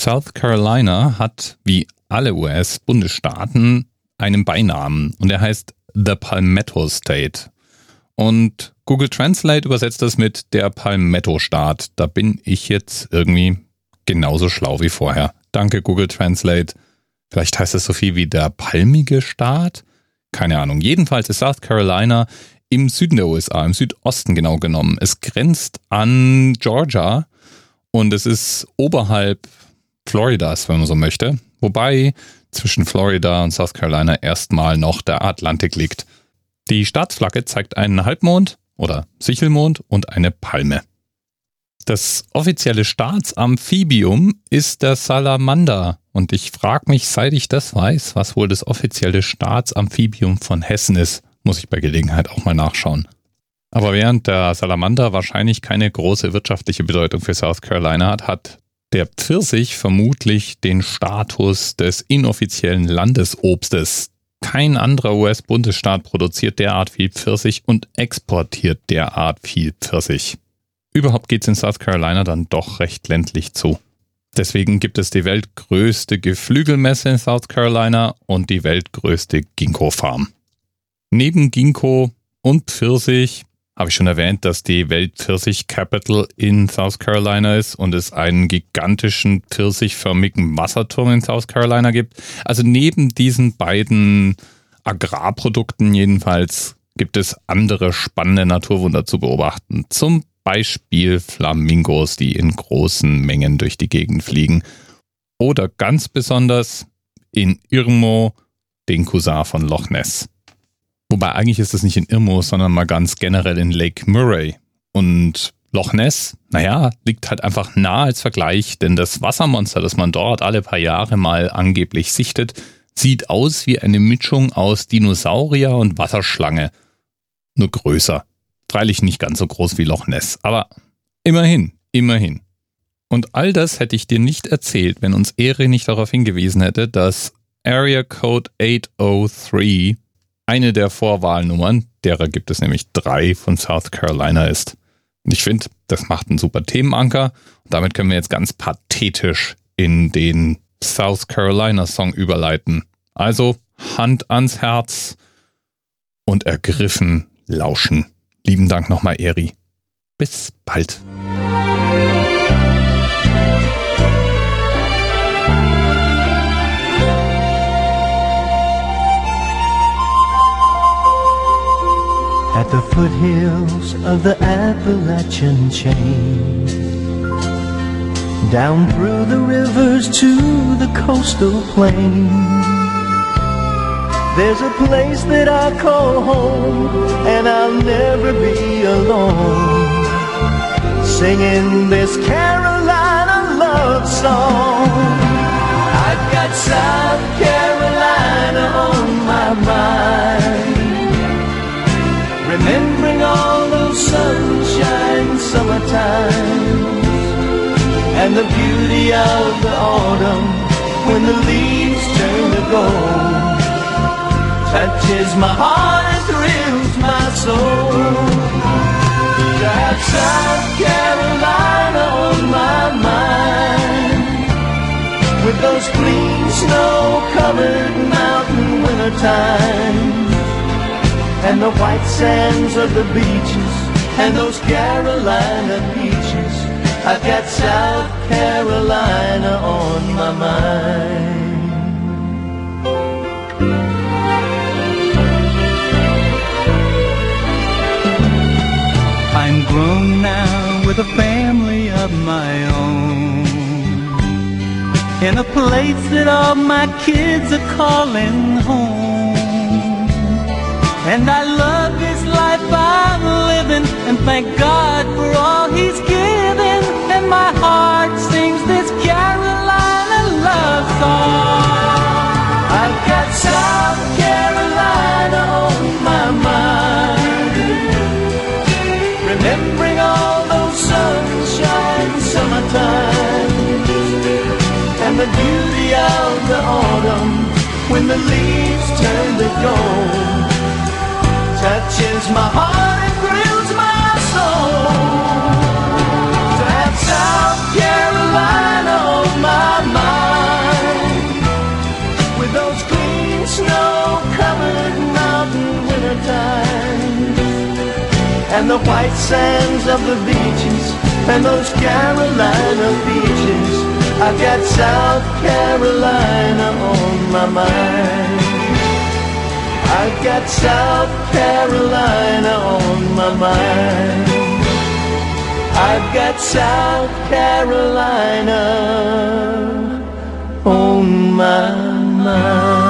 South Carolina hat, wie alle US-Bundesstaaten, einen Beinamen und er heißt The Palmetto State. Und Google Translate übersetzt das mit der Palmetto-Staat. Da bin ich jetzt irgendwie genauso schlau wie vorher. Danke, Google Translate. Vielleicht heißt es so viel wie der palmige Staat? Keine Ahnung. Jedenfalls ist South Carolina im Süden der USA, im Südosten genau genommen. Es grenzt an Georgia und es ist oberhalb Floridas, wenn man so möchte. Wobei zwischen Florida und South Carolina erstmal noch der Atlantik liegt. Die Staatsflagge zeigt einen Halbmond oder Sichelmond und eine Palme. Das offizielle Staatsamphibium ist der Salamander. Und ich frage mich, seit ich das weiß, was wohl das offizielle Staatsamphibium von Hessen ist. Muss ich bei Gelegenheit auch mal nachschauen. Aber während der Salamander wahrscheinlich keine große wirtschaftliche Bedeutung für South Carolina hat, hat der Pfirsich vermutlich den Status des inoffiziellen Landesobstes. Kein anderer US-Bundesstaat produziert derart viel Pfirsich und exportiert derart viel Pfirsich. Überhaupt geht es in South Carolina dann doch recht ländlich zu. Deswegen gibt es die weltgrößte Geflügelmesse in South Carolina und die weltgrößte Ginkgo-Farm. Neben Ginkgo und Pfirsich habe ich schon erwähnt, dass die Welt Pfirsich Capital in South Carolina ist und es einen gigantischen pfirsichförmigen Wasserturm in South Carolina gibt. Also neben diesen beiden Agrarprodukten jedenfalls gibt es andere spannende Naturwunder zu beobachten. Zum Beispiel Flamingos, die in großen Mengen durch die Gegend fliegen. Oder ganz besonders in Irmo, den Cousin von Loch Ness. Wobei eigentlich ist es nicht in Irmo, sondern mal ganz generell in Lake Murray. Und Loch Ness, naja, liegt halt einfach nah als Vergleich, denn das Wassermonster, das man dort alle paar Jahre mal angeblich sichtet, sieht aus wie eine Mischung aus Dinosaurier und Wasserschlange. Nur größer. Freilich nicht ganz so groß wie Loch Ness, aber immerhin, immerhin. Und all das hätte ich dir nicht erzählt, wenn uns Eri nicht darauf hingewiesen hätte, dass Area Code 803 eine der Vorwahlnummern, derer gibt es nämlich drei von South Carolina ist. Und ich finde, das macht einen super Themenanker. Und damit können wir jetzt ganz pathetisch in den South Carolina Song überleiten. Also Hand ans Herz und ergriffen lauschen. Lieben Dank nochmal, Eri. Bis bald. At the foothills of the Appalachian chain Down through the rivers to the coastal plain there's a place that I call home, and I'll never be alone. Singing this Carolina love song. I've got South Carolina and the beauty of the autumn when the leaves turn to gold touches my heart and thrills my soul. To have South Carolina on my mind, with those clean snow-covered mountain winter times, and the white sands of the beaches, and those Carolina peaches. I've got South Carolina on my mind. I'm grown now with a family of my own. In a place that all my kids are calling home. And I love this life I'm living and thank God for all He's given. beauty of the autumn when the leaves turn to gold touches my heart and thrills my soul. To have South Carolina on my mind with those clean snow-covered mountain winter times and the white sands of the beaches and those Carolina beaches. I've got South Carolina on my mind. I've got South Carolina on my mind. I've got South Carolina on my mind.